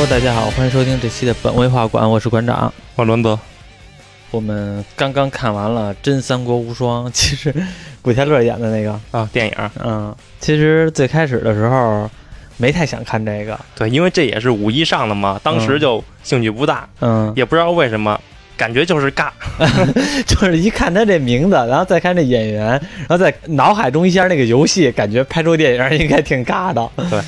Hello，大家好，欢迎收听这期的本位画馆，我是馆长。我伦德，我们刚刚看完了《真三国无双》，其实古天乐演的那个，啊，电影，嗯，其实最开始的时候没太想看这个，对，因为这也是五一上的嘛，当时就兴趣不大，嗯，也不知道为什么，感觉就是尬，就是一看他这名字，然后再看这演员，然后在脑海中一下那个游戏，感觉拍出电影应该挺尬的。对。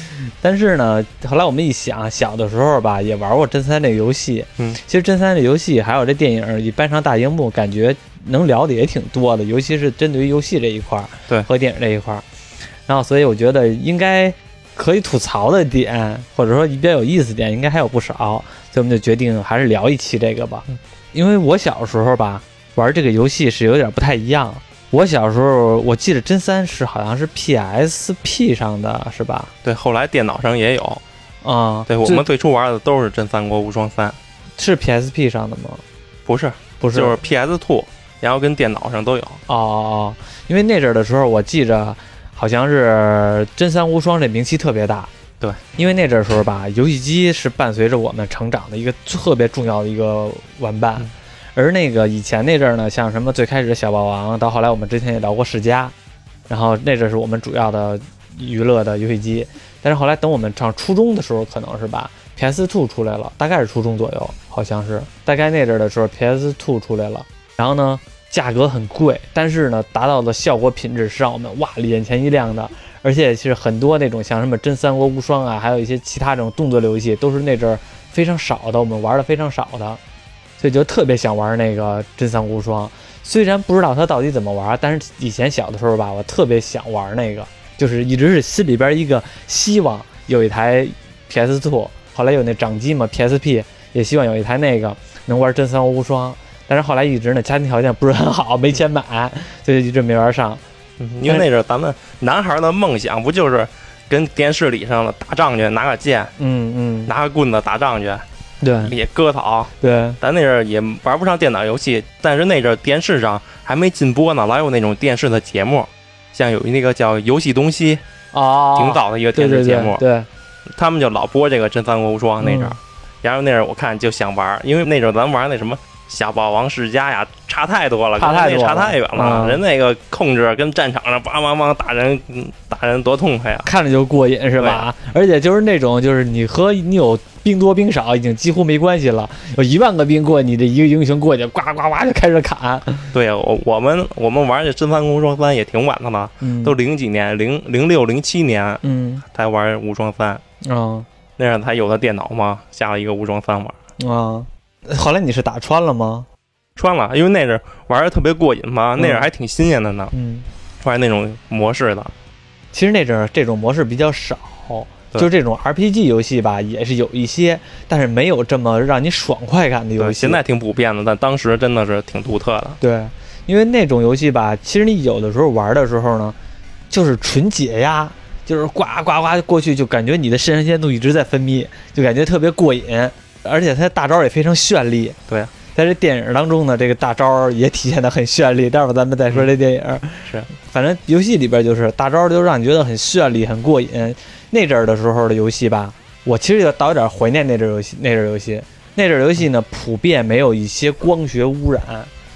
但是呢，后来我们一想，小的时候吧，也玩过真三这个游戏。嗯，其实真三这游戏还有这电影一搬上大荧幕，感觉能聊的也挺多的，尤其是针对于游戏这一块儿，对，和电影这一块儿。然后，所以我觉得应该可以吐槽的点，或者说比较有意思点，应该还有不少。所以我们就决定还是聊一期这个吧。因为我小时候吧，玩这个游戏是有点不太一样。我小时候，我记得真三是好像是 PSP 上的，是吧？对，后来电脑上也有，啊，对我们最初玩的都是《真三国无双三》，是 PSP 上的吗？不是，不是，就是 PS Two，然后跟电脑上都有。哦哦哦，因为那阵儿的时候，我记着好像是真三无双这名气特别大。对，因为那阵儿时候吧，游戏机是伴随着我们成长的一个特别重要的一个玩伴。嗯而那个以前那阵儿呢，像什么最开始的小霸王，到后来我们之前也聊过世嘉，然后那阵儿是我们主要的娱乐的游戏机。但是后来等我们上初中的时候，可能是吧，PS Two 出来了，大概是初中左右，好像是大概那阵儿的时候，PS Two 出来了，然后呢，价格很贵，但是呢，达到的效果品质是让我们哇眼前一亮的。而且是很多那种像什么真三国无双啊，还有一些其他这种动作游戏，都是那阵儿非常少的，我们玩的非常少的。所以就特别想玩那个真三国无双，虽然不知道它到底怎么玩，但是以前小的时候吧，我特别想玩那个，就是一直是心里边一个希望有一台 PS Two，后来有那掌机嘛 PSP，也希望有一台那个能玩真三国无双，但是后来一直呢家庭条件不是很好，没钱买，所以一直没玩上。因为那阵咱们男孩的梦想不就是跟电视里上的打仗去，拿个剑，嗯嗯，拿个棍子打仗去，对。也割草。对，咱那阵儿也玩不上电脑游戏，但是那阵儿电视上还没禁播呢，老有那种电视的节目，像有那个叫《游戏东西》，哦，挺早的一个电视节目，对。对，他们就老播这个《真三国无双》那阵然后那阵儿我看就想玩，因为那阵儿咱玩那什么小霸王世家呀，差太多了，差太差太远了，嗯人那个控制跟战场上梆梆梆打人，嗯打人多痛快呀！看着就过瘾是吧？而且就是那种，就是你和你有兵多兵少已经几乎没关系了，有一万个兵过，你这一个英雄过去，呱呱呱就开始砍，对呀，我我们我们玩这《真三国无双三》也挺晚的了，嗯，都零几年，零零六零七年嗯才玩无双三，啊那样才有的电脑嘛，下了一个无双三玩。啊，后来你是打穿了吗？穿了，因为那阵儿玩的特别过瘾嘛，那阵还挺新鲜的呢，嗯，玩那种模式的。其实那阵儿这种模式比较少。就是这种 RPG 游戏吧，也是有一些，但是没有这么让你爽快感的游，戏。现在挺普遍的，但当时真的是挺独特的。对，因为那种游戏吧，其实你有的时候玩的时候呢，就是纯解压，就是呱呱呱过去，就感觉你的肾上腺素一直在分泌，就感觉特别过瘾，而且它大招也非常绚丽。对，在这电影当中呢，这个大招也体现的很绚丽。待会儿咱们再说这电影。是，反正游戏里边就是大招就让你觉得很绚丽、很过瘾。那阵儿的时候的游戏吧，我其实也倒有点怀念那阵儿游戏。那阵儿游戏，那阵儿游戏呢，普遍没有一些光学污染。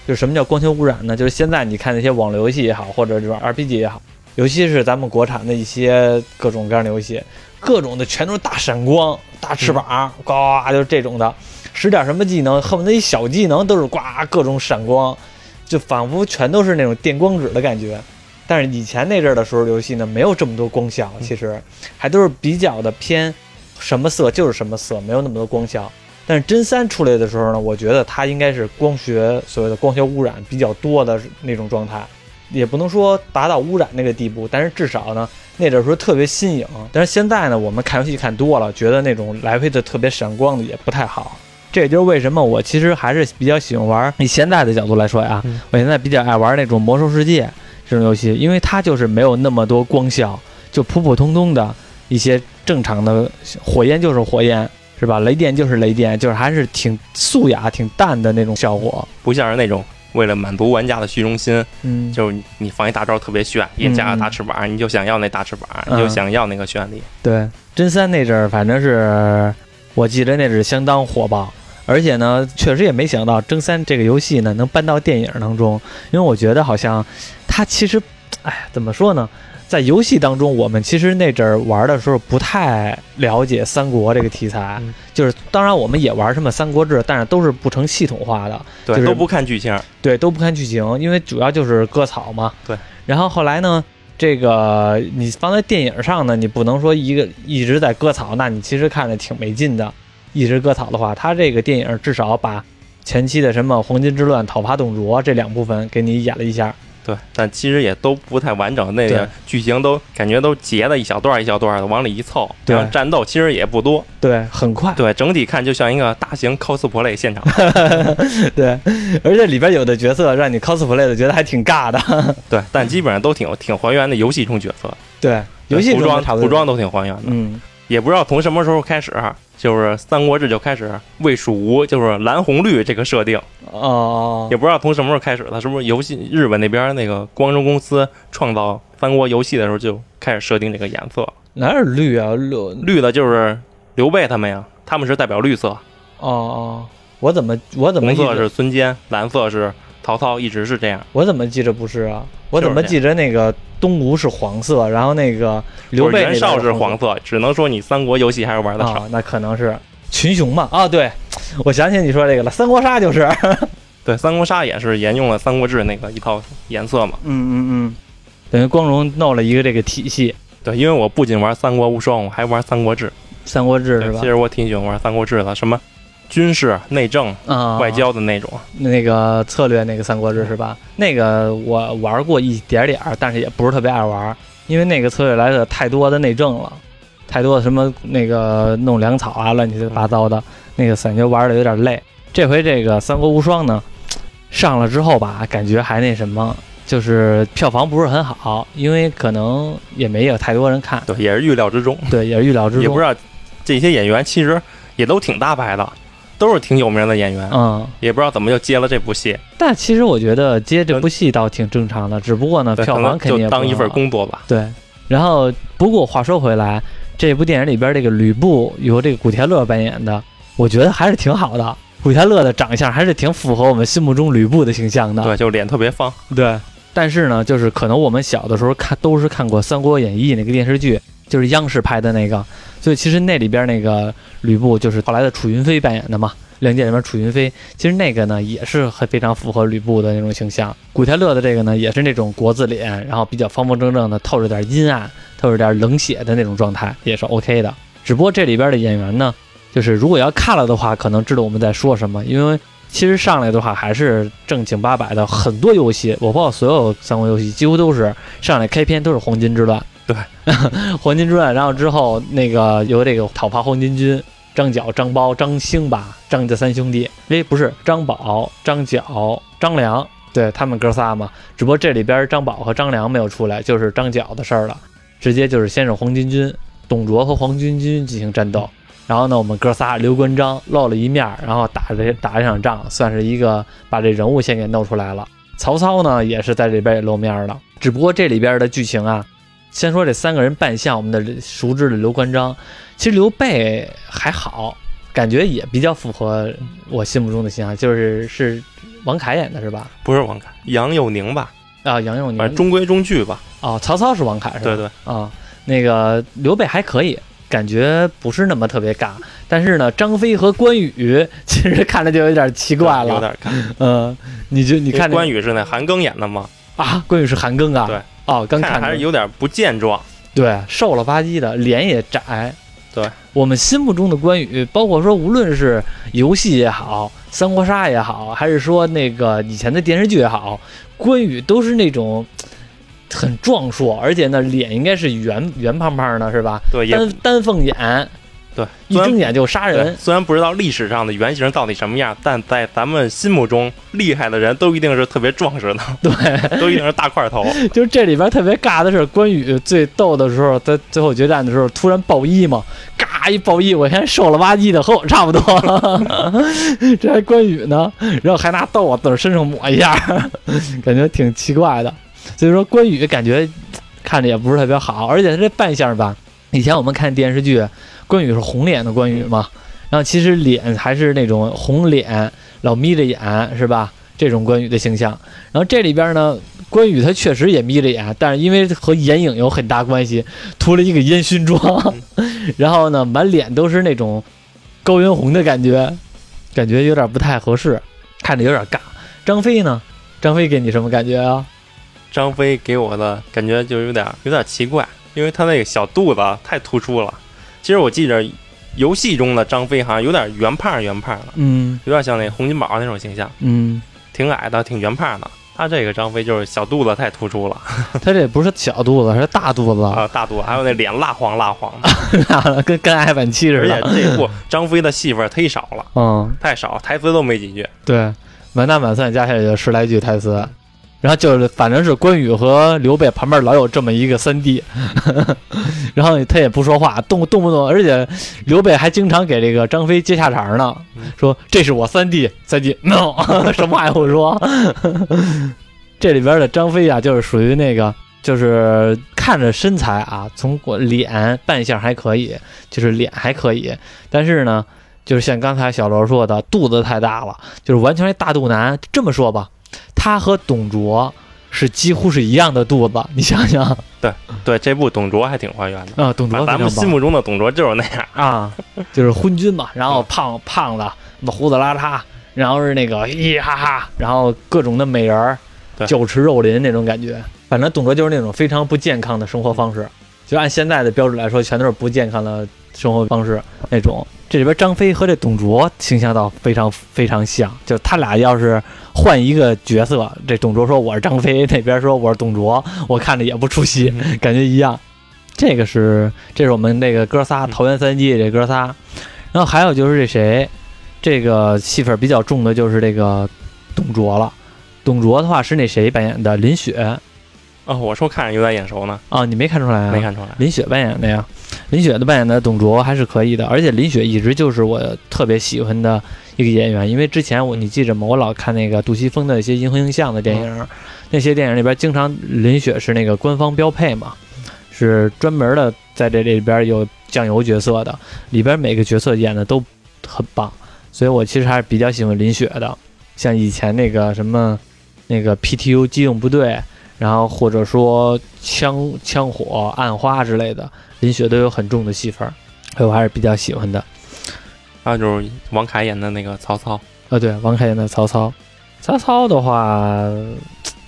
就是什么叫光学污染呢？就是现在你看那些网络游戏也好，或者这种 RPG 也好，尤其是咱们国产的一些各种各样的游戏，各种的全都是大闪光、大翅膀，呱就是这种的。使点什么技能，恨不得一小技能都是呱各种闪光，就仿佛全都是那种电光纸的感觉。但是以前那阵儿的时候，游戏呢没有这么多光效，其实还都是比较的偏什么色就是什么色，没有那么多光效。但是真三出来的时候呢，我觉得它应该是光学所谓的光学污染比较多的那种状态，也不能说达到污染那个地步，但是至少呢那阵儿时候特别新颖。但是现在呢，我们看游戏看多了，觉得那种来回的特别闪光的也不太好。这也就是为什么我其实还是比较喜欢玩。以现在的角度来说呀，嗯我现在比较爱玩那种魔兽世界这种游戏，因为它就是没有那么多光效，就普普通通的一些正常的火焰就是火焰，是吧？雷电就是雷电，就是还是挺素雅、挺淡的那种效果。不像是那种为了满足玩家的虚荣心，嗯，就是你你放一大招特别炫，也加个大翅膀，你就想要那大翅膀，嗯你就想要那个绚丽。对，真三那阵儿反正是我记得那是相当火爆。而且呢，确实也没想到《真三》这个游戏呢能搬到电影当中，因为我觉得好像它其实，哎，怎么说呢？在游戏当中，我们其实那阵儿玩的时候不太了解三国这个题材，嗯就是当然我们也玩什么《三国志》，但是都是不成系统化的，对，就是都不看剧情。对，都不看剧情，因为主要就是割草嘛。对。然后后来呢，这个你放在电影上呢，你不能说一个一直在割草，那你其实看着挺没劲的。一直割草的话，它这个电影至少把前期的什么黄金之乱、讨伐董卓这两部分给你演了一下。对，但其实也都不太完整，那个剧情都感觉都截的一小段一小段的往里一凑，对然后战斗其实也不多，对，很快。对，整体看就像一个大型 cosplay 现场。对，而且里边有的角色让你 cosplay 的觉得还挺尬的。对，但基本上都挺挺还原的游戏中角色，对，游戏服装服装都挺还原的。嗯，也不知道从什么时候开始，就是《三国志》就开始魏蜀吴就是蓝红绿这个设定，哦。也不知道从什么时候开始的，是不是游戏日本那边那个光荣公司创造三国游戏的时候就开始设定这个颜色？哪有绿啊？绿。绿的就是刘备他们呀，他们是代表绿色，哦哦，我怎么我怎么红色是孙坚，蓝色是曹操，一直是这样。我怎么记着不是啊？我怎么记着那个东吴是黄色，然后那个刘备袁绍是黄黄色，只能说你三国游戏还是玩的少。啊？那可能是群雄嘛？啊，对，我想起你说这个了，三国杀就是。对，三国杀也是沿用了三国志那个一套颜色嘛。嗯嗯嗯，等于光荣弄了一个这个体系，对，因为我不仅玩三国无双，我还玩三国志。三国志是吧其？实我挺喜欢玩三国志的，什么军事、内政、啊，外交的那种。那个策略那个三国志是吧？那个我玩过一点点儿，但是也不是特别爱玩，因为那个策略来的太多的内政了，太多的什么那个弄粮草啊，乱七八糟的，那个感觉玩的有点累。这回这个三国无双呢，上了之后吧，感觉还那什么，就是票房不是很好，因为可能也没有太多人看，对，也是预料之中。对，也是预料之中。也不知道这些演员其实也都挺大牌的，都是挺有名的演员。嗯，也不知道怎么就接了这部戏，但其实我觉得接这部戏倒挺正常的，只不过呢，票房肯定就当一份工作吧。对，然后不过话说回来，这部电影里边这个吕布由这个古天乐扮演的，我觉得还是挺好的。古天乐的长相还是挺符合我们心目中吕布的形象的。对，就脸特别方。对，但是呢，就是可能我们小的时候看都是看过《三国演义》那个电视剧，就是央视拍的那个，所以其实那里边那个吕布就是后来的楚云飞扮演的嘛。《亮剑》里面楚云飞，其实那个呢也是很非常符合吕布的那种形象。古天乐的这个呢也是那种国字脸，然后比较方方正正的，透着点阴暗，透着点冷血的那种状态，也是 OK 的。只不过这里边的演员呢，就是如果要看了的话，可能知道我们在说什么，因为其实上来的话还是正经八百的，很多游戏，我包括所有三国游戏，几乎都是上来开篇都是黄巾之乱，对，黄巾之乱，然后之后那个由这个讨伐黄巾军，张角、张苞、张兴吧，张家三兄弟，哎，不是张宝、张角、张良，对他们哥仨嘛，只不过这里边张宝和张良没有出来，就是张角的事儿了，直接就是先是黄巾军，董卓和黄巾军进行战斗。然后呢，我们哥仨刘关张露了一面，然后打这打这场仗，算是一个把这人物先给弄出来了。曹操呢，也是在这边也露面了，只不过这里边的剧情啊，先说这三个人扮相，我们的熟知的刘关张，其实刘备还好，感觉也比较符合我心目中的形象，就是是王凯演的是吧？不是王凯，杨佑宁吧，啊，杨佑宁反正中规中矩吧。哦，曹操是王凯是吧？对对，啊，那个刘备还可以，感觉不是那么特别尬。但是呢，张飞和关羽其实看着就有点奇怪了。有点尬。嗯，你就你看、关羽是那韩庚演的吗？啊，关羽是韩庚啊。对。哦，刚看还是有点不健壮。对，瘦了吧唧的，脸也窄。对，我们心目中的关羽，包括说无论是游戏也好，三国杀也好，还是说那个以前的电视剧也好，关羽都是那种。很壮硕，而且呢，脸应该是圆圆胖胖的，是吧？对，丹丹凤眼，对，一睁眼就杀人。虽然不知道历史上的原型到底什么样，但在咱们心目中，厉害的人都一定是特别壮实的，对，都一定是大块头。就是这里边特别尬的是，关羽最逗的时候，在最后决战的时候突然爆衣嘛，嘎一爆衣，我看瘦了吧唧的，和我差不多，这还关羽呢，然后还拿豆往自己身上抹一下，感觉挺奇怪的。所以说关羽感觉看着也不是特别好，而且他这扮相吧，以前我们看电视剧，关羽是红脸的关羽嘛，然后其实脸还是那种红脸，老眯着眼，是吧？这种关羽的形象。然后这里边呢，关羽他确实也眯着眼，但是因为和眼影有很大关系，涂了一个烟熏妆，然后呢，满脸都是那种高原红的感觉，感觉有点不太合适，看着有点尬。张飞呢？张飞给你什么感觉啊？张飞给我的感觉就有点有点奇怪，因为他那个小肚子太突出了。其实我记着游戏中的张飞好像有点圆胖圆胖的，嗯有点像那洪金宝那种形象，嗯，挺矮的，挺圆胖的。他这个张飞就是小肚子太突出了 他这不是小肚子，是大肚子，啊，大肚子，还有那脸蜡黄蜡黄的。跟跟艾晚期似而且的。这部张飞的戏份忒少了，嗯，太少，台词都没几句。对，满打满算加起来就十来句台词。然后就是，反正是关羽和刘备旁边老有这么一个三弟，然后他也不说话，动动不动，而且刘备还经常给这个张飞接下茬呢，说这是我三弟，三弟 no，什么话也不说。这里边的张飞啊，就是属于那个，就是看着身材啊，从我脸扮相还可以，就是脸还可以，但是呢，就是像刚才小罗说的，肚子太大了，就是完全是大肚腩。这么说吧，他和董卓是几乎是一样的肚子，你想想对对，这部董卓还挺还原的。啊，董卓咱们心目中的董卓就是那样，啊，就是昏君嘛，然后胖胖子，那胡子拉碴，然后是那个嘻嘻哈哈，然后各种的美人儿，酒池肉林那种感觉。反正董卓就是那种非常不健康的生活方式，就按现在的标准来说，全都是不健康的生活方式那种。这里边张飞和这董卓形象倒非常非常像，就他俩要是换一个角色，这董卓说我是张飞，那边说我是董卓，我看着也不出戏，感觉一样。这个是这是我们那个哥仨桃园三季这哥仨，然后还有就是这谁，这个戏份比较重的就是这个董卓了。董卓的话是那谁扮演的？林雪哦，我说看着有点眼熟呢，啊，你没看出来啊？没看出来。林雪扮演的呀，林雪的扮演的董卓还是可以的，而且林雪一直就是我特别喜欢的一个演员，因为之前我你记着吗？我老看那个杜琪峰的一些银河映像的电影，那些电影里边经常林雪是那个官方标配嘛，是专门的在这里边有酱油角色的，里边每个角色演的都很棒，所以我其实还是比较喜欢林雪的，像以前那个什么那个 PTU 机动部队。然后或者说枪枪火、暗花之类的，林雪都有很重的戏份儿，所以我还是比较喜欢的。还有就是王凯演的那个曹操，啊，对，王凯演的曹操，曹操的话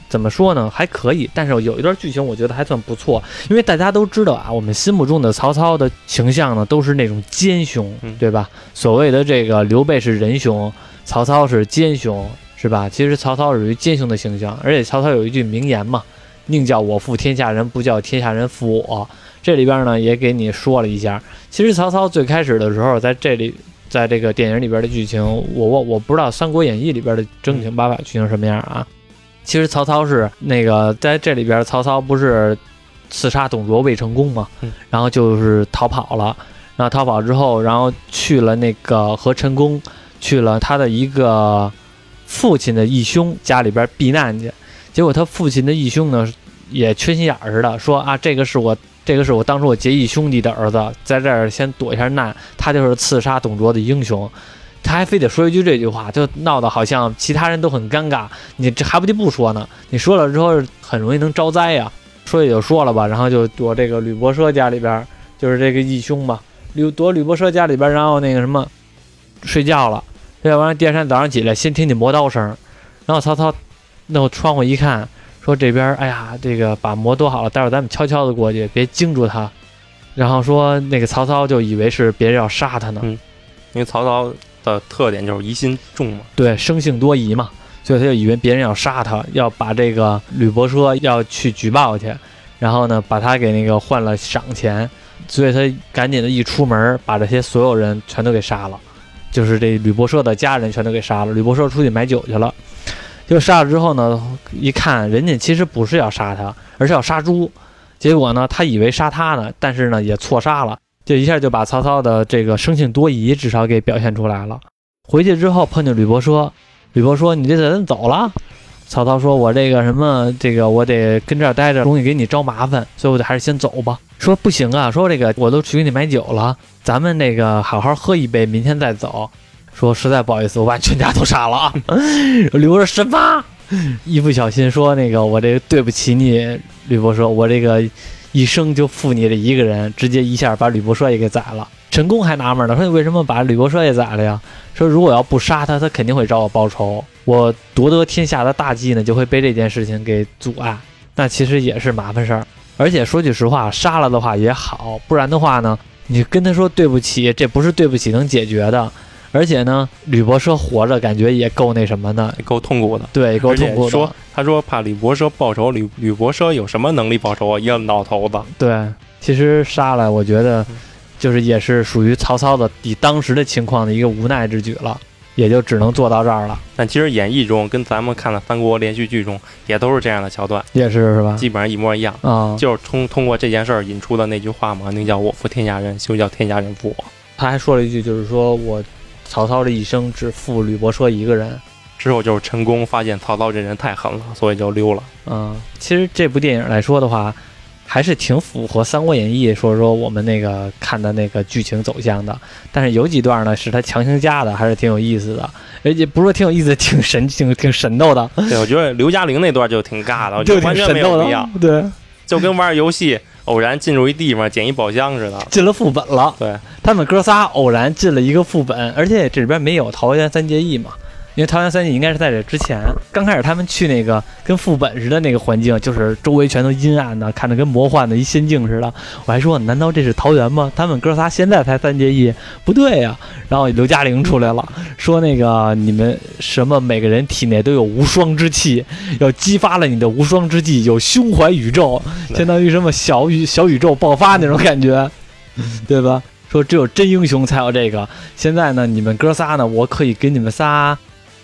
怎么说呢？还可以，但是有一段剧情我觉得还算不错，因为大家都知道啊，我们心目中的曹操的形象呢都是那种奸雄，嗯对吧？所谓的这个刘备是仁雄，曹操是奸雄，是吧？其实曹操属于奸雄的形象，而且曹操有一句名言嘛，“宁叫我负天下人，不叫天下人负我”。这里边呢也给你说了一下，其实曹操最开始的时候在这里。在这个电影里边的剧情，我我我不知道《三国演义》里边的正经八百剧情什么样啊。其实曹操是那个在这里边，曹操不是刺杀董卓未成功吗嗯？然后就是逃跑了，然后逃跑之后，然后去了那个和陈宫去了他的一个父亲的义兄家里边避难去。结果他父亲的义兄呢，也缺心眼儿似的，说啊，这个是我。这个是我当初我结义兄弟的儿子，在这儿先躲一下难，他就是刺杀董卓的英雄，他还非得说一句这句话，就闹得好像其他人都很尴尬，你这还不得不说呢？你说了之后很容易能招灾呀，说也就说了吧，然后就躲这个吕伯奢家里边，就是这个义兄嘛，吕躲吕伯奢家里边，然后那个什么睡觉了，睡觉完第二天早上起来，先听见磨刀声，然后曹操弄窗户一看。说这边，哎呀，这个把磨多好了，待会儿咱们悄悄的过去，别惊住他。然后说那个曹操就以为是别人要杀他呢，嗯因为曹操的特点就是疑心重嘛。对，生性多疑嘛，所以他就以为别人要杀他，要把这个吕伯奢要去举报去，然后呢把他给那个换了赏钱，所以他赶紧的一出门，把这些所有人全都给杀了，就是这吕伯奢的家人全都给杀了。吕伯奢出去买酒去了。就杀了之后呢，一看人家其实不是要杀他，而是要杀猪。结果呢，他以为杀他呢，但是呢也错杀了，就一下就把曹操的这个生性多疑至少给表现出来了。回去之后碰见吕伯奢，吕伯说：“你这人走了。”曹操说：“我这个什么，这个我得跟这儿待着，容易给你招麻烦，所以我得还是先走吧。”说不行啊，说这个我都去给你买酒了，咱们那个好好喝一杯，明天再走。说实在不好意思，我把全家都杀了啊！吕伯说什么？一不小心说那个我这个对不起你，吕伯说，我这个一生就负你这一个人，直接一下把吕伯奢也给宰了。陈宫还纳闷呢，说你为什么把吕伯奢也宰了呀？说如果要不杀他，他肯定会找我报仇，我夺得天下的大计呢就会被这件事情给阻碍，那其实也是麻烦事儿。而且说句实话，杀了的话也好，不然的话呢，你跟他说对不起，这不是对不起能解决的。而且呢，吕伯奢活着感觉也够那什么的，够痛苦的。对，够痛苦的。说他说怕吕伯奢报仇，吕吕伯奢有什么能力报仇啊？一个老头子。对，其实杀了，我觉得就是也是属于曹操的以当时的情况的一个无奈之举了，也就只能做到这儿了。但其实演义中跟咱们看的三国连续剧中也都是这样的桥段，也是是吧？基本上一模一样啊，就是通通过这件事儿引出的那句话嘛，那叫我负天下人，休叫天下人负我。他还说了一句，就是说我。曹操这一生只负吕伯奢一个人，之后就是陈宫发现曹操这人太狠了，所以就溜了。嗯，其实这部电影来说的话，还是挺符合《三国演义》说说我们那个看的那个剧情走向的。但是有几段呢是他强行加的，还是挺有意思的，而且不是说挺有意思，挺神、挺挺神斗的。对，我觉得刘嘉玲那段就挺尬的，就 完全没有必要。对，就跟玩游戏。偶然进入一地方，捡一宝箱似的，进了副本了。对他们哥仨偶然进了一个副本，而且这里边没有桃园三结义嘛。因为桃园三结义应该是在这之前，刚开始他们去那个跟副本似的那个环境，就是周围全都阴暗的，看着跟魔幻的一仙境似的。我还说，难道这是桃园吗？他们哥仨现在才三结义，不对呀。然后刘嘉玲出来了，说那个你们什么每个人体内都有无双之气，要激发了你的无双之气，有胸怀宇宙，相当于什么小宇小宇宙爆发那种感觉，对吧？说只有真英雄才有这个。现在呢，你们哥仨呢，我可以给你们仨。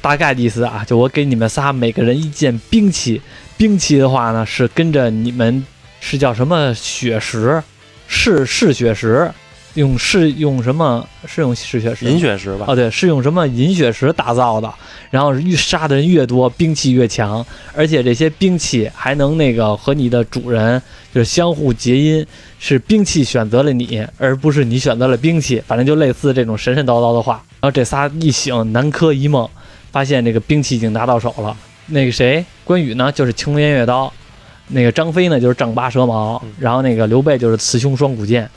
大概的意思啊，就我给你们仨每个人一件兵器，兵器的话呢是跟着你们是叫什么血石，是是血石，用是用什么？是用是血石？银血石吧？哦，对，是用什么银血石打造的？然后越杀的人越多，兵器越强，而且这些兵器还能那个和你的主人就是相互结姻，是兵器选择了你，而不是你选择了兵器，反正就类似这种神神叨叨的话。然后这仨一醒，南柯一梦。发现这个兵器已经拿到手了。那个谁，关羽呢，就是青龙偃月刀；那个张飞呢，就是丈八蛇矛；然后那个刘备就是雌雄双股剑。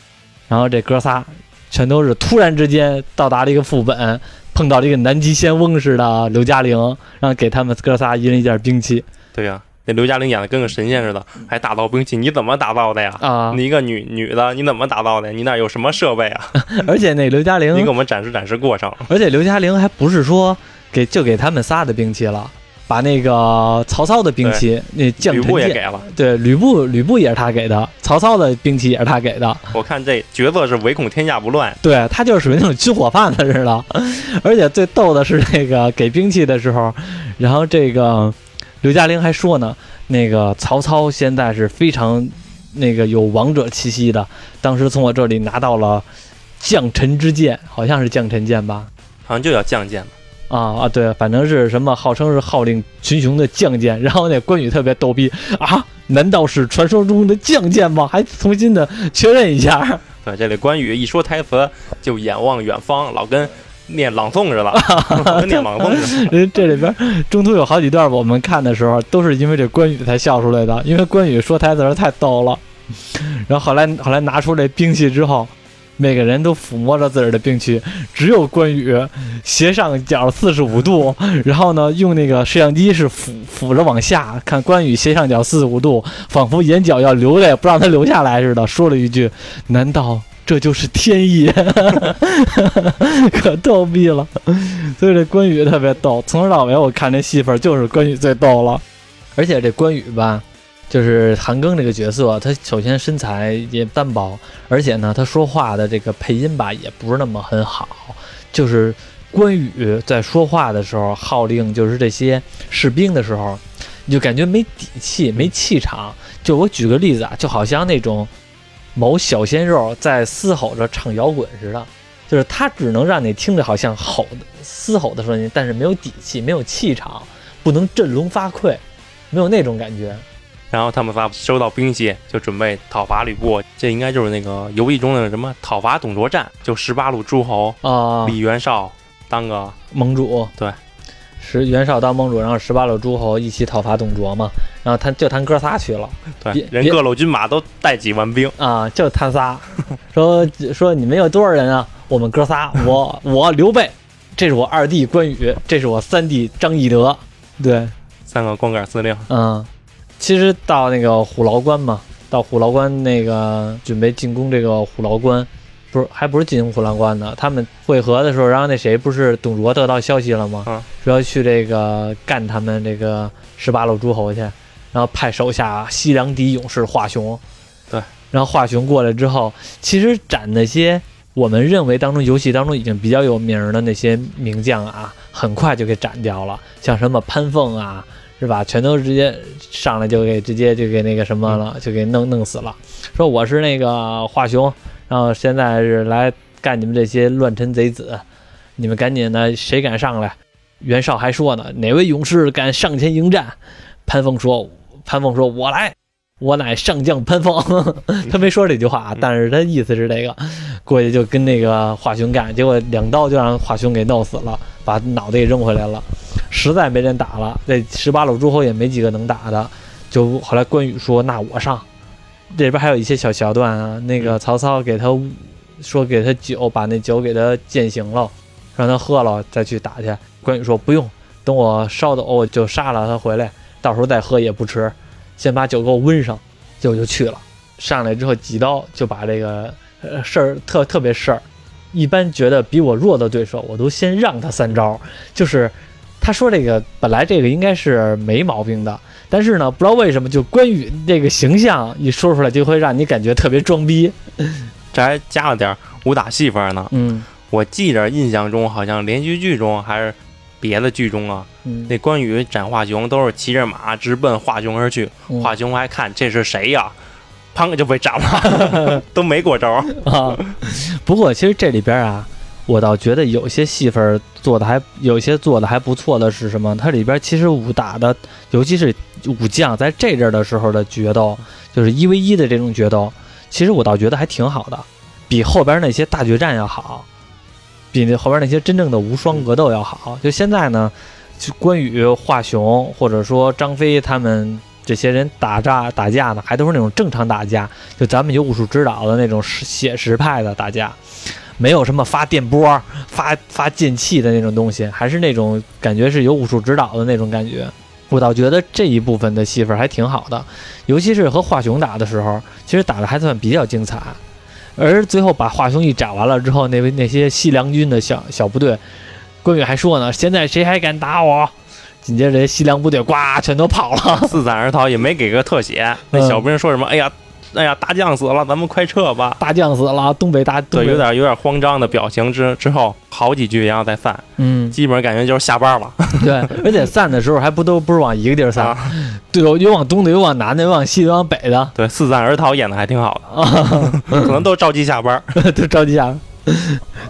然后这哥仨全都是突然之间到达了一个副本，碰到了一个南极仙翁似的刘嘉玲，然后给他们哥仨一人一件兵器。对呀，那刘嘉玲演的跟个神仙似的，还打造兵器，你怎么打造的呀？啊，你一个女女的，你怎么打造的？你那有什么设备啊？而且那刘嘉玲，你给我们展示展示过程。而且刘嘉玲还不是说。给就给他们仨的兵器了，把那个曹操的兵器那将吕布也给了，对吕布吕布也是他给的，曹操的兵器也是他给的。我看这角色是唯恐天下不乱，对他就是属于那种军火贩子似的。而且最逗的是那个给兵器的时候，然后这个刘嘉玲还说呢，那个曹操现在是非常那个有王者气息的，当时从我这里拿到了将臣之剑，好像是将臣剑吧，好像就叫将剑吧。啊啊，对，反正是什么号称是号令群雄的将剑，然后那关羽特别逗逼啊，难道是传说中的将剑吗？还重新的确认一下。对，这里关羽一说台词就眼望远方，老跟念朗诵似的，跟念朗诵似的。这里边中途有好几段我们看的时候，都是因为这关羽才笑出来的，因为关羽说台词太逗了。然后后来后来拿出这兵器之后。每个人都抚摸着自己的兵器，只有关羽斜上角四十五度，然后呢，用那个摄像机是俯俯着往下看关羽斜上角四十五度，仿佛眼角要流泪，不让他流下来似的，说了一句：“难道这就是天意？” 可逗逼了。所以这关羽特别逗，从头到尾我看这戏份就是关羽最逗了，而且这关羽吧。就是韩庚这个角色，他首先身材也单薄，而且呢，他说话的这个配音吧也不是那么很好。就是关羽在说话的时候，号令就是这些士兵的时候，你就感觉没底气、没气场。就我举个例子啊，就好像那种某小鲜肉在嘶吼着唱摇滚似的，就是他只能让你听着好像吼嘶吼的声音，但是没有底气、没有气场，不能振聋发聩，没有那种感觉。然后他们仨收到兵器，就准备讨伐吕布。这应该就是那个游戏中的什么讨伐董卓战，就十八路诸侯，啊，李元绍当个盟主。对，十袁绍当盟主，然后十八路诸侯一起讨伐董卓嘛，然后他就他哥仨去了。对人各路军马都带几万兵。啊，就他仨，说说你们有多少人啊？我们哥仨，我 我刘备，这是我二弟关羽，这是我三弟张翼德，对，三个光杆司令，嗯，其实到那个虎牢关嘛，到虎牢关那个准备进攻这个虎牢关，不是还不是进攻虎牢关呢？他们会合的时候，然后那谁不是董卓得到消息了吗？嗯说要去这个干他们这个十八路诸侯去，然后派手下西凉第一勇士华雄，对，然后华雄过来之后，其实斩那些。我们认为当中游戏当中已经比较有名儿的那些名将啊，很快就给斩掉了，像什么潘凤啊，是吧？全都直接上来就给直接就给那个什么了，就给弄弄死了。说我是那个华雄，然后现在是来干你们这些乱臣贼子，你们赶紧的，谁敢上来？袁绍还说呢，哪位勇士敢上前迎战？潘凤说，潘凤说，我来。我乃上将潘凤，他没说这句话啊，但是他意思是这个，过去就跟那个华雄干，结果两刀就让华雄给弄死了，把脑袋给扔回来了。实在没人打了，这十八路诸侯也没几个能打的，就后来关羽说：“那我上。”这边还有一些小桥段啊，那个曹操给他说给他酒，把那酒给他践行了，让他喝了再去打去。关羽说：“不用，等我烧的我就杀了他回来，到时候再喝也不迟。先把酒给我温上。”就就去了，上来之后几刀就把这个事儿特特别事儿。一般觉得比我弱的对手，我都先让他三招，就是。他说这个本来这个应该是没毛病的，但是呢，不知道为什么就关羽这个形象一说出来，就会让你感觉特别装逼。这还加了点武打戏份呢。嗯我记着印象中好像连续剧中还是别的剧中啊，嗯，那关羽斩华雄都是骑着马直奔华雄而去，嗯华雄还看这是谁呀，砰就被斩了，都没过招。啊，不过其实这里边啊，我倒觉得有些戏份做的还有些做的还不错的是什么？它里边其实武打的，尤其是武将在这阵儿的时候的决斗，就是一 v 一的这种决斗，其实我倒觉得还挺好的，比后边那些大决战要好，比那后边那些真正的无双格斗要好。就现在呢，就关羽、华雄或者说张飞他们。这些人打架打架呢，还都是那种正常打架，就咱们有武术指导的那种写实派的打架，没有什么发电波、发发剑气的那种东西，还是那种感觉是有武术指导的那种感觉。我倒觉得这一部分的戏份还挺好的，尤其是和华雄打的时候，其实打的还算比较精彩。而最后把华雄一斩完了之后，那位那些西凉军的小小部队，关羽还说呢：“现在谁还敢打我？”紧接着这西凉部队呱全都跑了。四散而逃，也没给个特写。那小兵说什么？哎呀，哎呀，大将死了，咱们快撤吧。大将死了，东北大东对，有点有点慌张的表情之之后，好几句然后再散，嗯，基本上感觉就是下班了。对，而且散的时候还不都不是往一个地儿散，啊，对，有有往东的，有往南的，有往西的，有往北的对，四散而逃演的还挺好的，啊，可能都着急下班。都着急下班，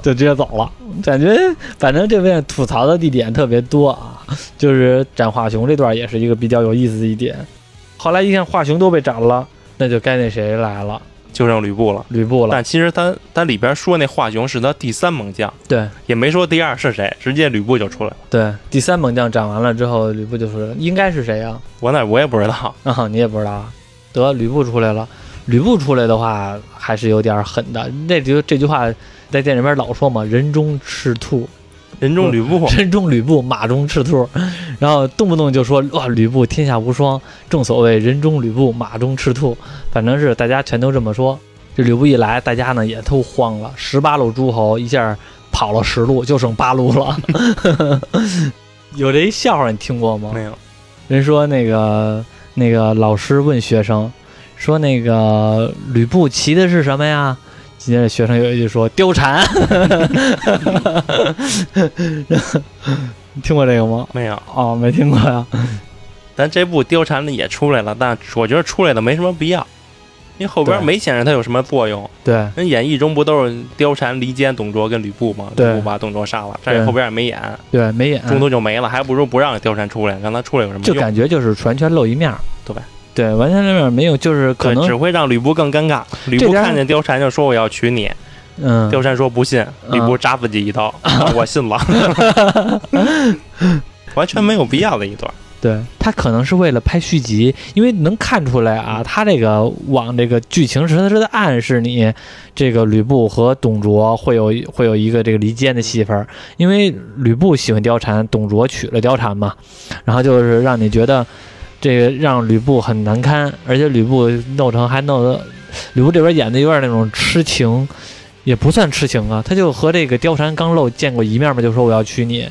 就直接走了。感觉反正这边吐槽的地点特别多啊，就是斩华雄这段也是一个比较有意思的一点。后来一看华雄都被斩了，那就该那谁来了，就剩吕布了。吕布了。但其实他他里边说那华雄是他第三猛将，对也没说第二是谁，直接吕布就出来了。对，第三猛将斩完了之后，吕布就说应该是谁呀、我那我也不知道，啊？你也不知道啊？得吕布出来了，吕布出来的话还是有点狠的。那句这句话在电影里边老说嘛，“人中赤兔”，人中吕布，人中吕布，马中赤兔，然后动不动就说哇，吕布天下无双。正所谓人中吕布，马中赤兔，反正是大家全都这么说。这吕布一来，大家呢也都慌了，十八路诸侯一下跑了十路，就剩八路了。有这一笑话你听过吗？没有，人说那个那个老师问学生说那个吕布骑的是什么呀？紧接着学生有一句说貂蝉，你 听过这个吗？没有。哦，没听过呀。咱这部貂蝉的也出来了，但我觉得出来的没什么必要，因为后边没显示它有什么作用。对人演义中不都是貂蝉离间董卓跟吕布吗？吕布把董卓杀了，这对后边也没演，对，没演，中途就没了，还不如不让貂蝉出来，让他出来有什么用？就感觉就是完全露一面儿。对，完全那边没有，就是可能，只会让吕布更尴尬。吕布看见貂蝉就说我要娶你，嗯，貂蝉说不信，吕布扎自己一刀，我信了，完全没有必要的一段。对他可能是为了拍续集，因为能看出来啊，他这个往这个剧情是他是在暗示你，这个吕布和董卓会有会有一个这个离间的戏份儿，因为吕布喜欢貂蝉，董卓娶了貂蝉嘛，然后就是让你觉得这个让吕布很难堪，而且吕布弄成还弄得吕布这边演的有点那种痴情，也不算痴情啊，他就和这个貂蝉刚露见过一面嘛，就说我要娶你。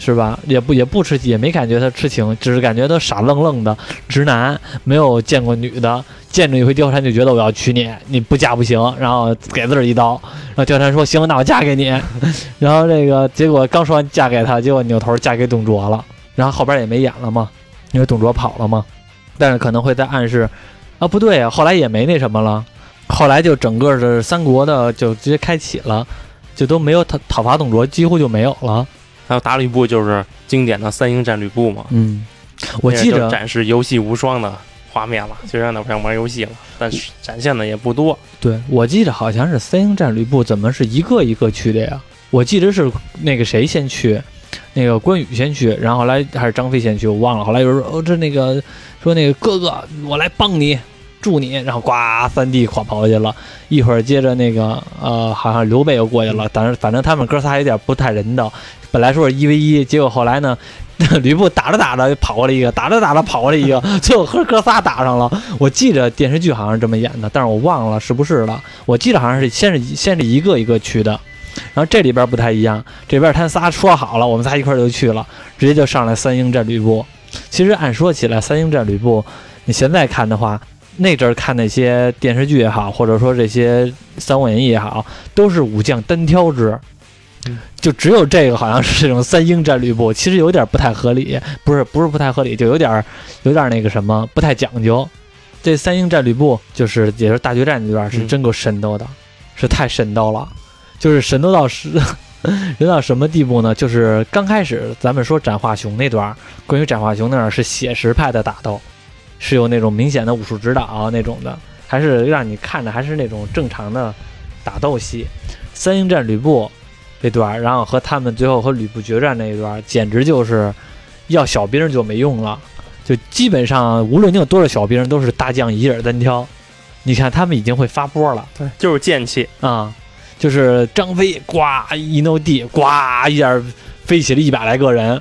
是吧？也不也不痴，也没感觉他痴情，只是感觉他傻愣愣的直男，没有见过女的，见着一回貂蝉就觉得我要娶你，你不嫁不行，然后给自个儿一刀，然后貂蝉说行，那我嫁给你，然后这个结果刚说完嫁给他，结果扭头嫁给董卓了，然后后边也没演了嘛，因为董卓跑了嘛，但是可能会在暗示，啊不对啊，后来也没那什么了，后来就整个的三国的就直接开启了，就都没有讨讨伐董卓，几乎就没有了。还有打吕布就是经典的三英战吕布嘛，嗯，我记着那个就展示游戏无双的画面了，虽然那不想玩游戏了，但是展现的也不多。对，我记得好像是三英战吕布，怎么是一个一个去的呀？我记得是那个谁先去，那个关羽先去，然后来还是张飞先去，我忘了。后来有人说，哦，这那个说那个哥哥，我来帮你，助你，然后呱三弟垮跑过去了。一会儿接着那个呃，好像刘备又过去了，但是反正他们哥仨有点不太人道。本来说是一 v 一，结果后来呢，吕布打着打着跑过来一个，打着打着跑过来一个，最后和哥仨打上了。我记着电视剧好像是这么演的，但是我忘了是不是了。我记得好像是先是先是一个一个去的，然后这里边不太一样，这边他仨说好了，我们仨一块儿就去了，直接就上来三英战吕布。其实按说起来，三英战吕布，你现在看的话，那阵儿看那些电视剧也好，或者说这些《三国演义》也好，都是武将单挑制。就只有这个好像是这种三英战吕布，其实有点不太合理，不是不是不太合理，就有点有点那个什么不太讲究。这三英战吕布就是也是大决战那段是真够神斗的，是太神斗了，就是神都到是人 到什么地步呢？就是刚开始咱们说斩华雄那段，关于斩华雄那段是写实派的打斗，是有那种明显的武术指导那种的，还是让你看着还是那种正常的打斗戏。三英战吕布。这段，然后和他们最后和吕布决战那一段，简直就是要小兵就没用了，就基本上无论你有多少小兵，都是大将一人单挑。你看他们已经会发波了，对，就是剑气啊，就是张飞呱一弄地，呱一下飞起了一百来个人，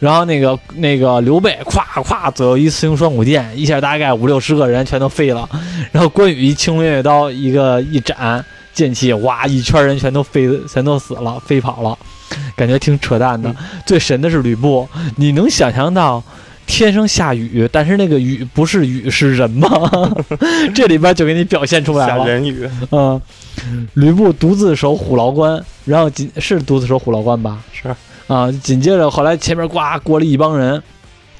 然后那个那个刘备咵咵左右一雌雄双股剑，一下大概五六十个人全都飞了，然后关羽一青龙偃月刀一个一斩。剑气哇，一圈人全都飞，全都死了，飞跑了，感觉挺扯淡的。最神的是吕布，你能想象到天上下雨，但是那个雨不是雨是人吗？这里边就给你表现出来了。下人雨，嗯，吕布独自守虎牢关，然后紧是独自守虎牢关吧？是啊，紧接着后来前面呱过了一帮人，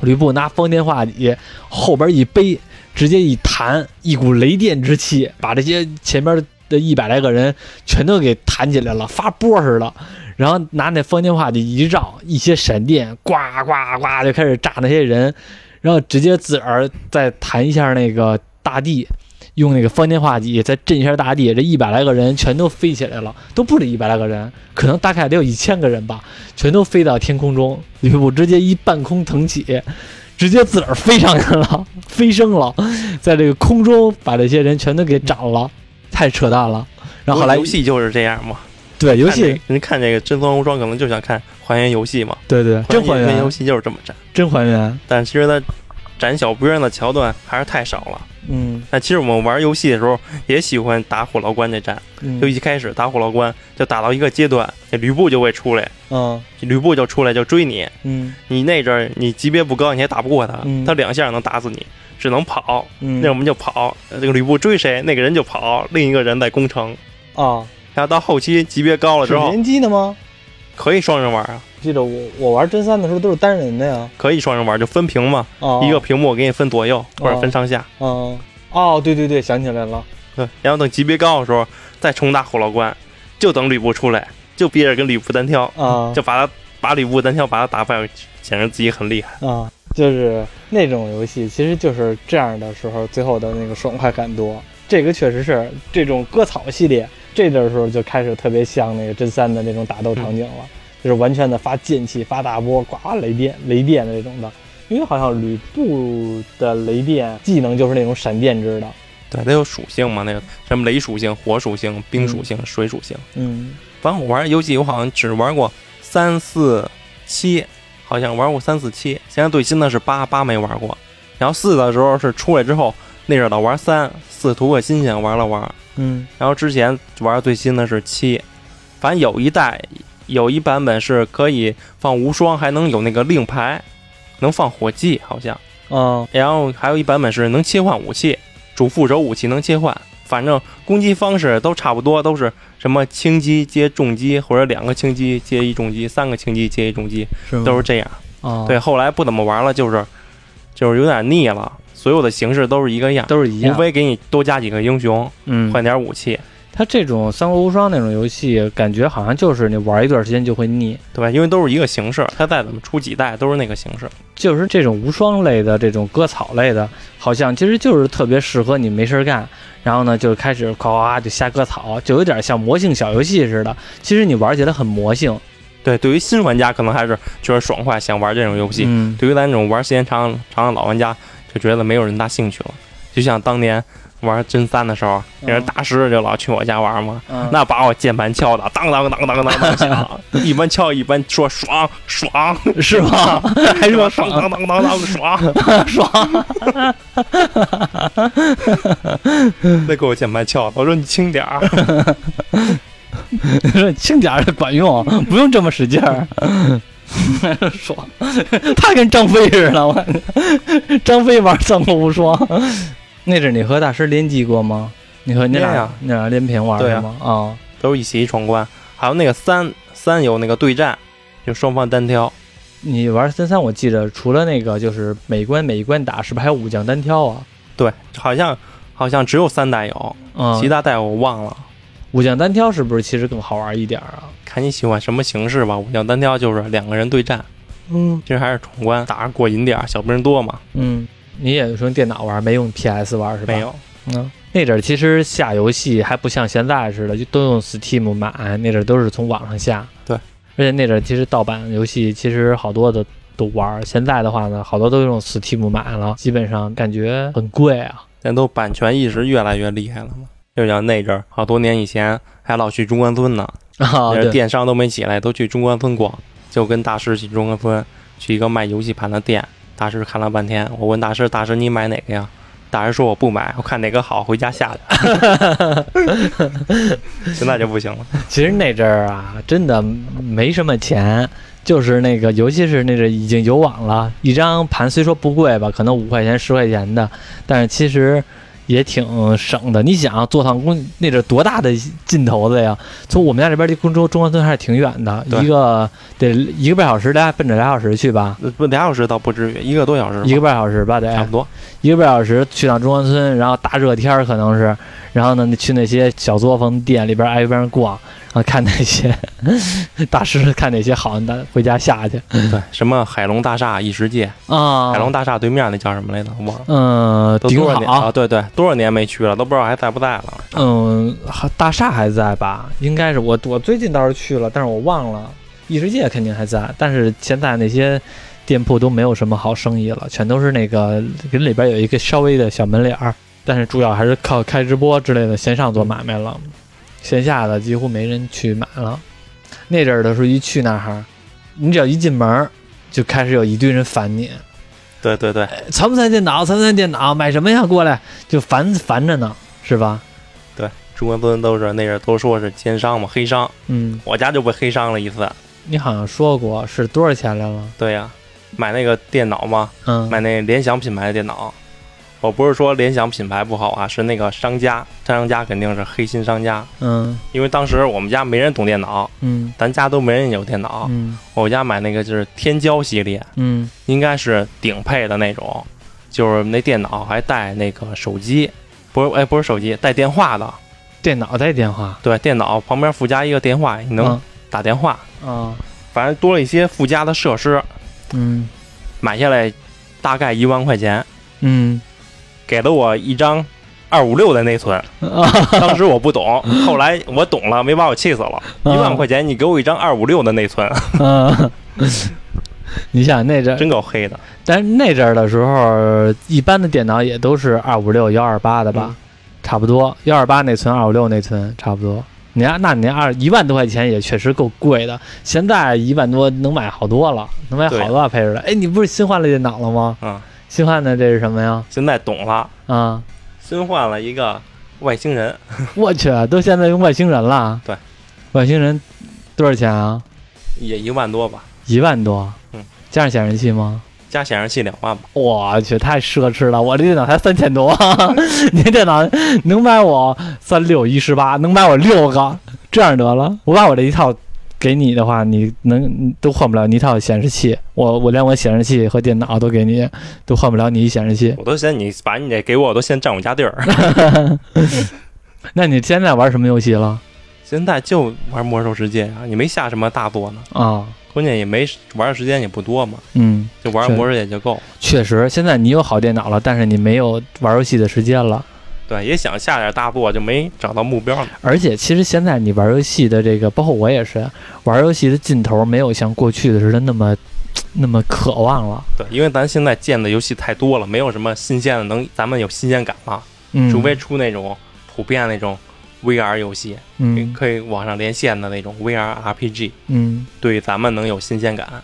吕布拿方天画戟后边一背，直接一弹，一股雷电之气把这些前面。的一百来个人全都给弹起来了，发波似的，然后拿那方天画戟一绕，一些闪电呱呱呱就开始炸那些人，然后直接自个儿再弹一下那个大地，用那个方天画戟再震一下大地，这一百来个人全都飞起来了，都不止一百来个人，可能大概得有一千个人吧，全都飞到天空中，吕布直接一半空腾起，直接自个儿飞上去了，飞升了，在这个空中把这些人全都给斩了。太扯淡了，然后后来游戏就是这样嘛。对，游戏人看这个《真三国无双》，可能就想看还原游戏嘛。对对，真还原游戏就是这么展，真还原。但其实它斩小兵的桥段还是太少了。嗯。但其实我们玩游戏的时候也喜欢打虎牢关这战，就一开始打虎牢关，就打到一个阶段，那吕布就会出来。嗯。吕布就出来就追你。嗯。你那阵儿你级别不高，你也打不过他，他两下能打死你。只能跑，那我们就跑。这个吕布追谁，那个人就跑，另一个人在攻城。啊，然后到后期级别高了之后，联机的吗？可以双人玩啊。记得我我玩真三的时候都是单人的呀。可以双人玩，就分屏嘛，一个屏幕给你分左右或者分上下。嗯，哦，对对对，想起来了。对，然后等级别高的时候再重打虎牢关，就等吕布出来，就憋着跟吕布单挑，啊，就把他把吕布单挑把他打败，显示自己很厉害啊。就是那种游戏，其实就是这样的时候，最后的那个爽快感多。这个确实是这种割草系列，这阵儿时候就开始特别像那个真三的那种打斗场景了，就是完全的发剑气、发大波、呱呱雷电、雷电的这种的。因为好像吕布的雷电技能就是那种闪电制的，对，它有属性嘛，那个什么雷属性、火属性、冰属性、水属性。嗯反正我玩游戏，我好像只玩过三四七，好像玩过三四七。现在最新的是八，八没玩过。然后四的时候是出来之后，那阵儿老玩三，四图个新鲜玩了玩。嗯然后之前玩最新的是七，反正有一代有一版本是可以放无双，还能有那个令牌，能放火计好像。啊然后还有一版本是能切换武器，主副手武器能切换，反正攻击方式都差不多，都是什么轻击接重击，或者两个轻击接一重击，三个轻击接一重击，是？都是这样。啊，对，，后来不怎么玩了，就是就是有点腻了，所有的形式都是一个样，无都是一样。非给你多加几个英雄，嗯，换点武器，它这种《三国无双》那种游戏，感觉好像就是你玩一段时间就会腻。对吧？因为都是一个形式，它再怎么出几代都是那个形式。就是这种无双类的、这种割草类的，好像其实就是特别适合你没事儿干，然后呢就开始夸夸就瞎割草，就有点像魔性小游戏似的。其实你玩起来很魔性。对，对于新玩家可能还是觉得爽快，想玩这种游戏。嗯，对于咱这种玩时间长长的老玩家，就觉得没有人大兴趣了。就像当年玩真三的时候，那人大师就老去我家玩嘛，嗯那把我键盘敲的当当当当当当响，一般敲一般说爽爽，是吗？还说当爽当当当当爽，爽，那给我键盘敲的，我说你轻点儿。说轻点儿的管用，不用这么使劲儿。爽，他跟张飞似的，我张飞玩三国无双。那阵你和大师联机过吗？你和你俩你俩连屏玩对吗？啊，都是一起闯关，还有那个三三有那个对战，就双方单挑。你玩三三，我记得除了那个就是每关每一关打，是不是还有武将单挑啊？对，好像好像只有三代有，嗯，其他代我忘了。武将单挑是不是其实更好玩一点啊？看你喜欢什么形式吧。武将单挑就是两个人对战，嗯其实还是闯关，打着过瘾点儿，小兵多嘛。嗯，你也是用电脑玩，没用 PS 玩是吧？没有，嗯，那阵儿其实下游戏还不像现在似的，就都用 Steam 买，那阵儿都是从网上下。对，而且那阵儿其实盗版游戏其实好多的都玩，现在的话呢，好多都用 Steam 买了，基本上感觉很贵啊。现在都版权意识越来越厉害了嘛。就像那阵儿，好多年以前还老去中关村呢，啊，电商都没起来，都去中关村逛，就跟大师去中关村，去一个卖游戏盘的店。大师看了半天，我问大师：“大师你买哪个呀？”大师说：“我不买，我看哪个好，回家下的。”现在就不行了。其实那阵儿啊，真的没什么钱。就是那个，尤其是那阵已经有网了，一张盘虽说不贵吧，可能五块钱、十块钱的，但是其实也挺省的。你想坐趟公那得多大的劲头子呀？从我们家这边离公州中关村还是挺远的，一个得一个半小时，俩奔着俩小时去吧，呃不，俩小时倒不至于，一个多小时，一个半小时吧，得差不多。一个半小时去趟中关村，然后大热天儿可能是，然后呢去那些小作坊店里边挨一边逛，然后看那些 大师看哪些好的，回家下去对，什么海龙大厦异世界，啊。海龙大厦对面那叫什么来着？忘了。嗯，多少年啊？对对，多少年没去了，都不知道还在不在了。嗯，还大厦还在吧？应该是我我最近倒是去了，但是我忘了。异世界肯定还在，但是现在那些店铺都没有什么好生意了，全都是那个跟里边有一个稍微的小门脸儿，但是主要还是靠开直播之类的线上做买卖了，线下的几乎没人去买了。那阵儿的时候一去那儿，你只要一进门儿，就开始有一堆人烦你，对对对，参不参电脑？参不参电脑？买什么呀？过来就烦烦着呢，是吧？对中关村都是那阵都说是奸商嘛，黑商。嗯，我家就被黑商了一次。你好像说过是多少钱来了？对呀、买那个电脑吗，嗯，买那联想品牌的电脑。我不是说联想品牌不好啊，是那个商家，商家肯定是黑心商家。嗯。因为当时我们家没人懂电脑，嗯。咱家都没人有电脑。嗯。我家买那个就是天骄系列，嗯。应该是顶配的那种，就是那电脑还带那个手机，不是哎不是手机，带电话的。电脑带电话，对，电脑旁边附加一个电话，你能嗯。打电话，啊反正多了一些附加的设施。嗯。买下来大概一万块钱，嗯。给了我一张二五六的内存。啊 当时我不懂，后来我懂了，没把我气死了。一万块钱，你给我一张二五六的内存，嗯，你想那阵儿，真够黑的。但是那阵儿的时候，一般的电脑也都是二五六幺二八的吧，嗯。差不多。幺二八内存，二五六内存，差不多。你看，那你二一万多块钱也确实够贵的。现在一万多能买好多了，能买好多配置的。哎，你不是新换了电脑了吗？嗯，新换的这是什么呀？现在懂了，啊，新换了一个外星人，我去，都现在用外星人了。对，外星人多少钱啊？也一万多吧，一万多。嗯，加上显示器吗？加显示器两万吧。我去，太奢侈了！我这电脑才三千多，你这电脑能买我三六一十八，能买我六个，这样得了。我把我这一套给你的话，你能都换不了你一套显示器，我我连我显示器和电脑都给你，都换不了你一显示器。我都嫌你把你这给我，我都嫌占我家地儿。那你现在玩什么游戏了？现在就玩魔兽世界啊，你没下什么大作呢，啊，关键也没玩的时间也不多嘛，嗯，就玩魔兽世界就够。确实，现在你有好电脑了，但是你没有玩游戏的时间了。对，也想下点大作，就没找到目标呢。而且，其实现在你玩游戏的这个，包括我也是，玩游戏的劲头没有像过去的似的那么 那么渴望了。对，因为咱现在见的游戏太多了，没有什么新鲜的能咱们有新鲜感了，嗯，除非出那种普遍那种 VR 游戏，嗯可以网上连线的那种 VR RPG，嗯，对咱们能有新鲜感。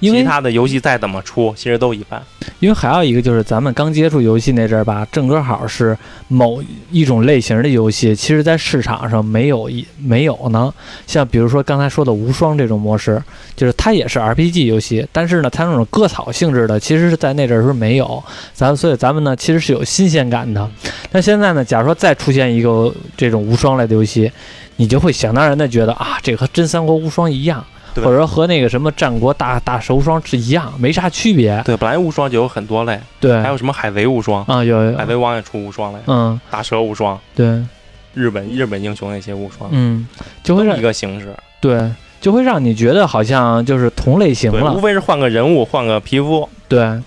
因为其他的游戏再怎么出，其实都一般。因为还有一个就是咱们刚接触游戏那阵儿吧，正正好是某一种类型的游戏，其实在市场上没有一没有呢。像比如说刚才说的无双这种模式，就是它也是 RPG 游戏，但是呢，它那种割草性质的，其实是在那阵儿时候没有。咱所以咱们呢，其实是有新鲜感的。但现在呢，假如说再出现一个这种无双类的游戏，你就会想当然的觉得啊，这和真三国无双一样。对或者说和那个什么战国大大蛇无双是一样，没啥区别。对，本来无双就有很多类，对，还有什么海贼无双，啊，有有海贼王也出无双了呀，嗯，大蛇无双，对，日本日本英雄那些无双，嗯，就会让一个形式。对，就会让你觉得好像就是同类型了，无，非是换个人物，换个皮肤。对，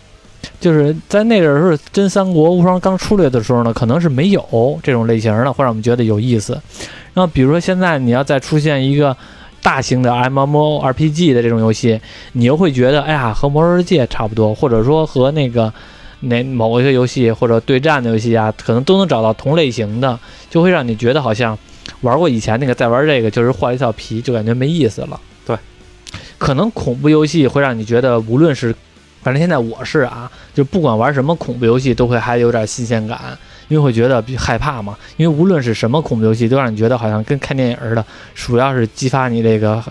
就是在那阵儿时候，真三国无双刚出来的时候呢，可能是没有这种类型的，会让我们觉得有意思。然后比如说现在你要再出现一个大型的 MMORPG 的这种游戏，你又会觉得，哎呀，和魔兽世界差不多，或者说和那个。那某一个游戏或者对战的游戏啊，可能都能找到同类型的，就会让你觉得好像玩过以前那个，再玩这个就是换一套皮，就感觉没意思了。对，可能恐怖游戏会让你觉得，无论是，反正现在我是啊，就不管玩什么恐怖游戏，都会还有点新鲜感，因为会觉得害怕嘛。因为无论是什么恐怖游戏，都让你觉得好像跟看电影似的，主要是激发你这个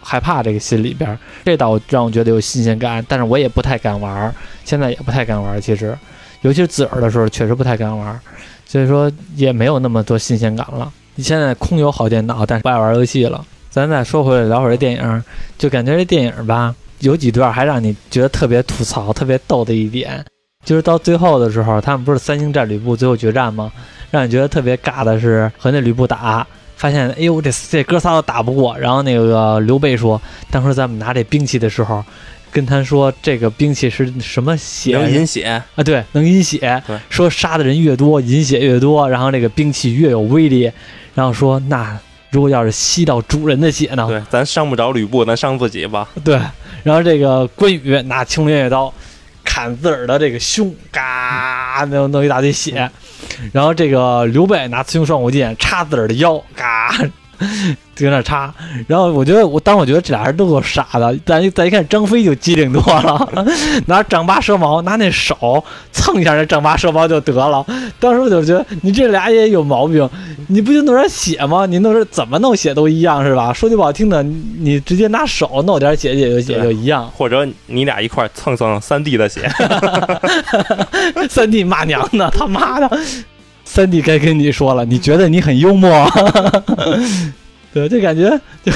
害怕这个心里边，这倒让我觉得有新鲜感。但是我也不太敢玩，现在也不太敢玩。其实，尤其是自个儿的时候，确实不太敢玩，所以说也没有那么多新鲜感了。你现在空有好电脑，但是不爱玩游戏了。咱再说回来聊会儿这电影，就感觉这电影吧，有几段还让你觉得特别吐槽、特别逗的一点，就是到最后的时候，他们不是三星战吕布最后决战吗？让你觉得特别尬的是和那吕布打，发现哎呦这这哥仨都打不过，然后那个刘备说，当时咱们拿这兵器的时候，跟他说这个兵器是什么血能饮血，啊，对，能饮血对。说杀的人越多，饮血越多，然后这个兵器越有威力。然后说，那如果要是吸到主人的血呢？对，咱伤不着吕布，咱伤自己吧。对。然后这个关羽拿青龙偃月刀砍自个儿的这个胸，嘎，弄弄一大堆血。然后这个刘备拿雌雄双股剑插自个儿的腰，嘎。就在那插，然后我觉得我当时我觉得这俩人都够傻的，但再一看张飞就机灵多了，拿丈八蛇矛，拿那手蹭一下那丈八蛇矛就得了。当时我就觉得你这俩也有毛病，你不就弄点血吗？你弄点怎么弄血都一样是吧？说句不好听的，你你直接拿手弄点血也就血就一样。或者你俩一块蹭蹭三弟的血，三弟骂娘呢，他妈的！三弟该跟你说了，你觉得你很幽默，对，就感觉就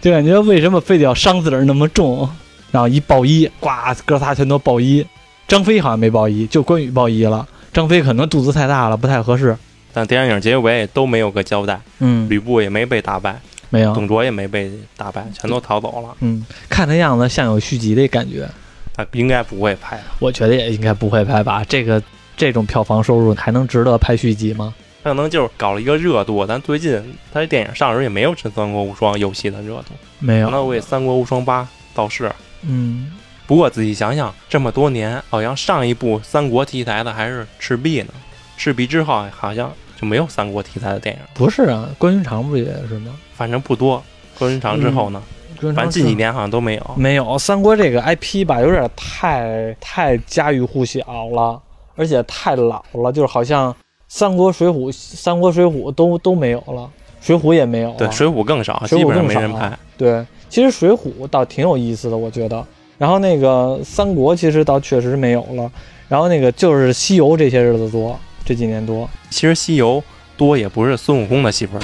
就感觉为什么非得要伤自个儿那么重？然后一爆一，呱，哥仨全都爆一。张飞好像没爆一，就关羽爆一了。张飞可能肚子太大了，不太合适。但电影结尾都没有个交代，嗯，吕布也没被打败，没有。董卓也没被打败，全都逃走了。嗯，看那样子像有续集的感觉。他应该不会拍。我觉得也应该不会拍吧。这个这种票房收入还能值得拍续集吗？他可能就是搞了一个热度，但最近他这电影上时候也没有《真三国无双》游戏的热度，没有。那为《三国无双八》造势。嗯，不过仔细想想，这么多年，好像上一部三国题材的还是《赤壁》呢。赤壁之后好像就没有三国题材的电影。不是啊，关云长不也是吗？反正不多。关云长之后呢？反正近几年好像都没有。没有三国这个 IP 吧，有点太太家喻户晓了，而且太老了，就是好像三国、水浒、三国、水浒都都没有了，水浒也没有了。对，水浒更少，基本上没人拍。对，其实水浒倒挺有意思的，我觉得。然后那个三国其实倒确实没有了，然后那个就是西游这些日子多。这几年多，其实西游多也不是孙悟空的戏份，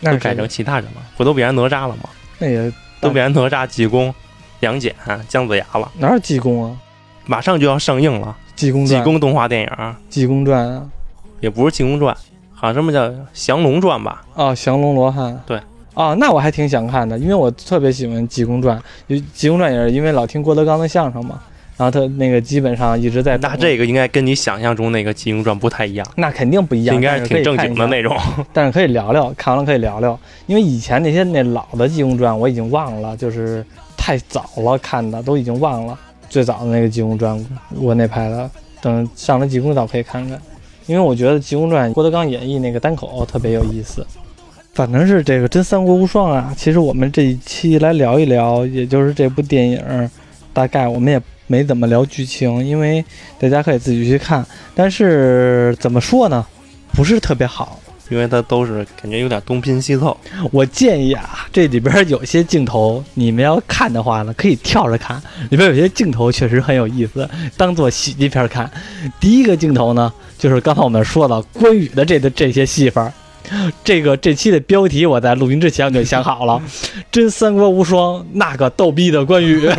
那改成其他人了，不都变成哪吒了吗？那也都变成哪吒、济公、杨戬、姜子牙了。哪有济公啊？马上就要上映了，济公济公动画电影，济公传啊，也不是济公传，好像什么叫降龙传吧？哦，降龙罗汉。对，哦，那我还挺想看的，因为我特别喜欢济公传，济公传也是因为老听郭德纲的相声嘛。然后他那个基本上一直在，那这个应该跟你想象中那个《济公传》不太一样，那肯定不一样，应该是挺正经的那种。但是可以聊聊，看完了可以聊聊，因为以前那些那老的《济公传》我已经忘了，就是太早了看的，都已经忘了。最早的那个《济公传》，我那拍的，等上了《济公》倒可以看看，因为我觉得《济公传》郭德纲演绎那个单口特别有意思。反正是这个真三国无双啊，其实我们这一期来聊一聊，也就是这部电影，大概我们也。没怎么聊剧情，因为大家可以自己去看。但是怎么说呢，不是特别好，因为它都是感觉有点东拼西凑。我建议啊，这里边有些镜头，你们要看的话呢，可以跳着看。里边有些镜头确实很有意思，当做喜剧片看。第一个镜头呢，就是刚才我们说的关羽的这的这些戏份。这个这期的标题我在录音之前我就想好了，真三国无双，那个逗逼的关羽。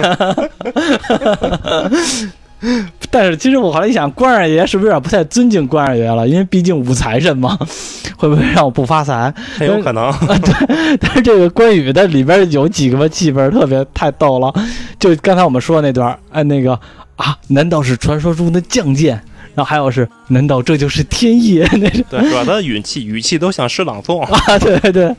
但是其实我后来一想，关二爷是不是有点不太尊敬关二爷了？因为毕竟武财神嘛，会不会让我不发财？很有可能。对，但是这个关羽的里边有几个气氛特别太逗了，就刚才我们说的那段，哎，那个啊，难道是传说中的将剑？然后还有是，难道这就是天意？那是对，主要他的语气语气都像诗朗诵啊！对对。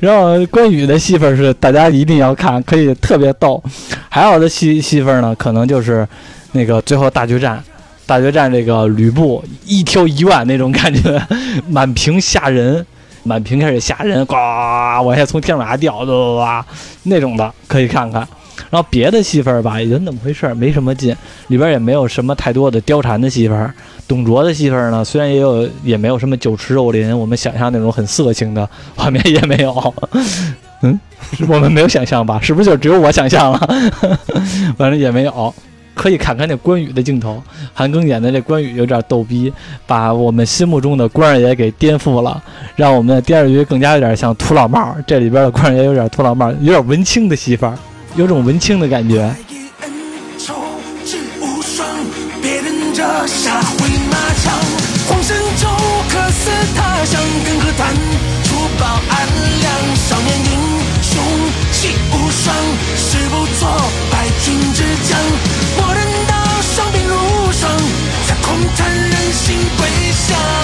然后关羽的戏份是大家一定要看，可以特别逗。还有的戏戏份呢，可能就是那个最后大决战，大决战这个吕布一挑一万那种感觉，满屏吓人，满屏开始吓人，呱往下从天往下掉，哇那种的可以看看。然后别的戏份吧，也就那么回事儿，没什么劲，里边也没有什么太多的貂蝉的戏份。董卓的戏份呢，虽然也有，也没有什么酒池肉林，我们想象那种很色情的 画面也没有。嗯，我们没有想象吧？是不是就只有我想象了？反正也没有。可以看看那关羽的镜头，韩庚演的这关羽有点逗逼，把我们心目中的关二爷给颠覆了，让我们的电视剧更加有点像土老帽。这里边的关二爷有点土老帽，有点文青的戏份。有种文青的感觉。少年英雄气无双，誓不做。sun